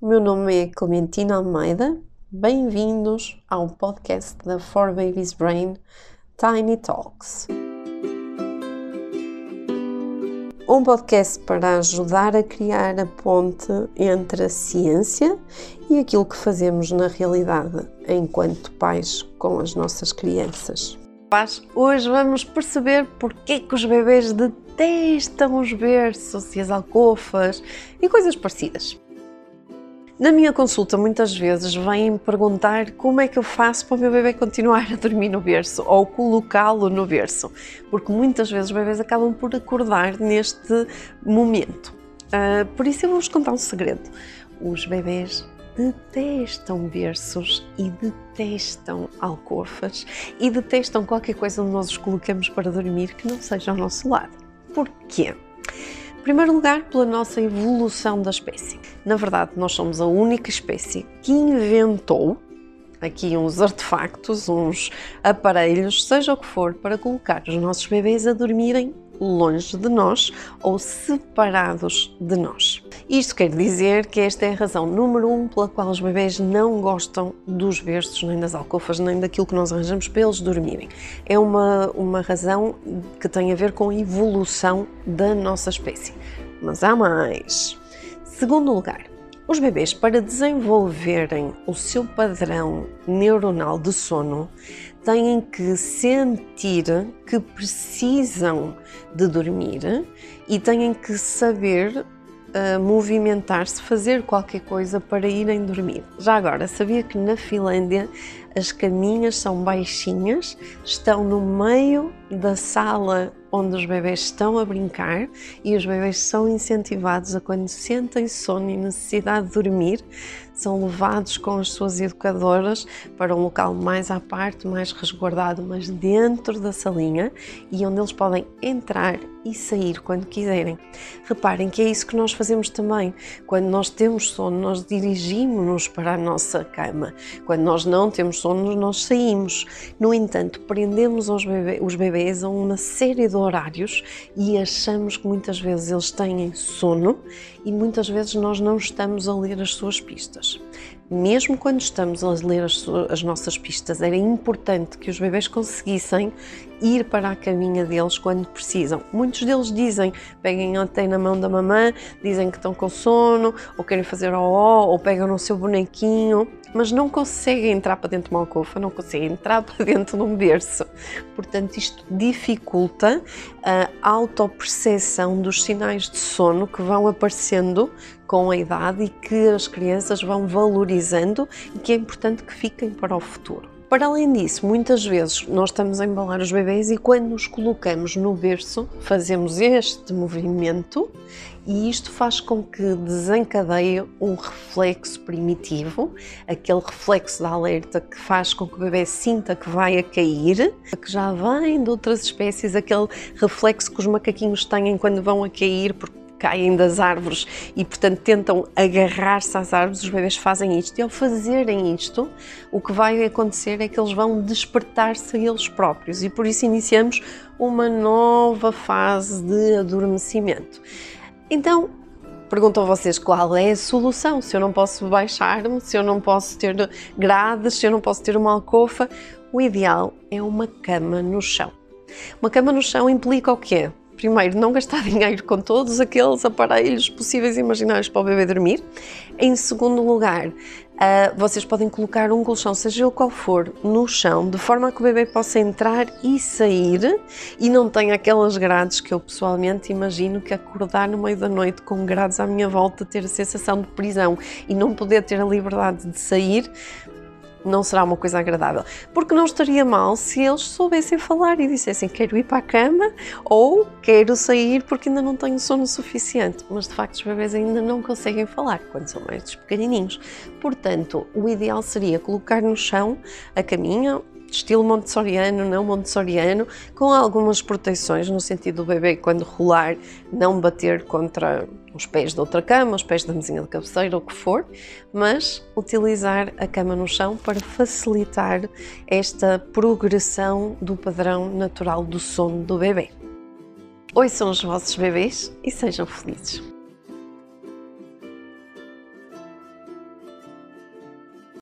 o meu nome é Clementina Almeida. Bem-vindos ao podcast da For Babies Brain Tiny Talks. Um podcast para ajudar a criar a ponte entre a ciência e aquilo que fazemos na realidade enquanto pais com as nossas crianças. Hoje vamos perceber porque que os bebês detestam os berços e as alcofas e coisas parecidas. Na minha consulta, muitas vezes vêm perguntar como é que eu faço para o meu bebê continuar a dormir no berço ou colocá-lo no berço, porque muitas vezes os bebês acabam por acordar neste momento. Uh, por isso, eu vou-vos contar um segredo: os bebês detestam berços e detestam alcofas e detestam qualquer coisa onde nós os colocamos para dormir que não seja ao nosso lado. Porquê? Primeiro lugar, pela nossa evolução da espécie. Na verdade, nós somos a única espécie que inventou aqui uns artefactos, uns aparelhos, seja o que for, para colocar os nossos bebês a dormirem longe de nós ou separados de nós. Isto quer dizer que esta é a razão número um pela qual os bebês não gostam dos berços, nem das alcofas, nem daquilo que nós arranjamos para eles dormirem. É uma, uma razão que tem a ver com a evolução da nossa espécie. Mas há mais. Segundo lugar, os bebês, para desenvolverem o seu padrão neuronal de sono, têm que sentir que precisam de dormir e têm que saber movimentar-se, fazer qualquer coisa para irem dormir. Já agora, sabia que na Finlândia as caminhas são baixinhas, estão no meio da sala onde os bebés estão a brincar e os bebés são incentivados a quando sentem sono e necessidade de dormir, são levados com as suas educadoras para um local mais à parte, mais resguardado, mas dentro da salinha e onde eles podem entrar e sair quando quiserem. Reparem que é isso que nós fazemos também. Quando nós temos sono, nós dirigimos-nos para a nossa cama. Quando nós não temos sono, nós saímos. No entanto, prendemos os, bebê, os bebês a uma série de horários e achamos que muitas vezes eles têm sono e muitas vezes nós não estamos a ler as suas pistas. Mesmo quando estamos a ler as, as, nossas pistas, era importante que os bebês conseguissem ir para a caminha deles quando precisam. Muitos deles dizem, peguem até na mão da mamã, dizem que estão com sono, ou querem fazer ó, ou pegam no seu bonequinho mas não conseguem entrar para dentro de uma alcofa, não conseguem entrar para dentro de um berço. Portanto, isto dificulta a autoperceção dos sinais de sono que vão aparecendo com a idade e que as crianças vão valorizando e que é importante que fiquem para o futuro. Para além disso, muitas vezes nós estamos a embalar os bebês e quando nos colocamos no berço, fazemos este movimento e isto faz com que desencadeie um reflexo primitivo, aquele reflexo da alerta que faz com que o bebê sinta que vai a cair, que já vem de outras espécies, aquele reflexo que os macaquinhos têm quando vão a cair porque caem das árvores e, portanto, tentam agarrar-se às árvores, os bebês fazem isto. E ao fazerem isto, o que vai acontecer é que eles vão despertar-se eles próprios e por isso iniciamos uma nova fase de adormecimento. Então, perguntam vocês qual é a solução, se eu não posso baixar-me, se eu não posso ter grades, se eu não posso ter uma alcofa, o ideal é uma cama no chão. Uma cama no chão implica o quê? Primeiro, não gastar dinheiro com todos aqueles aparelhos possíveis e imaginários para o bebê dormir. Em segundo lugar, Uh, vocês podem colocar um colchão, seja ele qual for, no chão, de forma a que o bebê possa entrar e sair e não tenha aquelas grades que eu pessoalmente imagino que acordar no meio da noite com grades à minha volta, ter a sensação de prisão e não poder ter a liberdade de sair, não será uma coisa agradável. Porque não estaria mal se eles soubessem falar e dissessem quero ir para a cama ou quero sair porque ainda não tenho sono suficiente. Mas de facto os bebês ainda não conseguem falar quando são mais pequenininhos. Portanto, o ideal seria colocar no chão a caminha estilo montessoriano, não montessoriano, com algumas proteções no sentido do bebê quando rolar não bater contra os pés de outra cama, os pés da mesinha de cabeceira, ou o que for, mas utilizar a cama no chão para facilitar esta progressão do padrão natural do sono do bebê. Ouçam os vossos bebês e sejam felizes.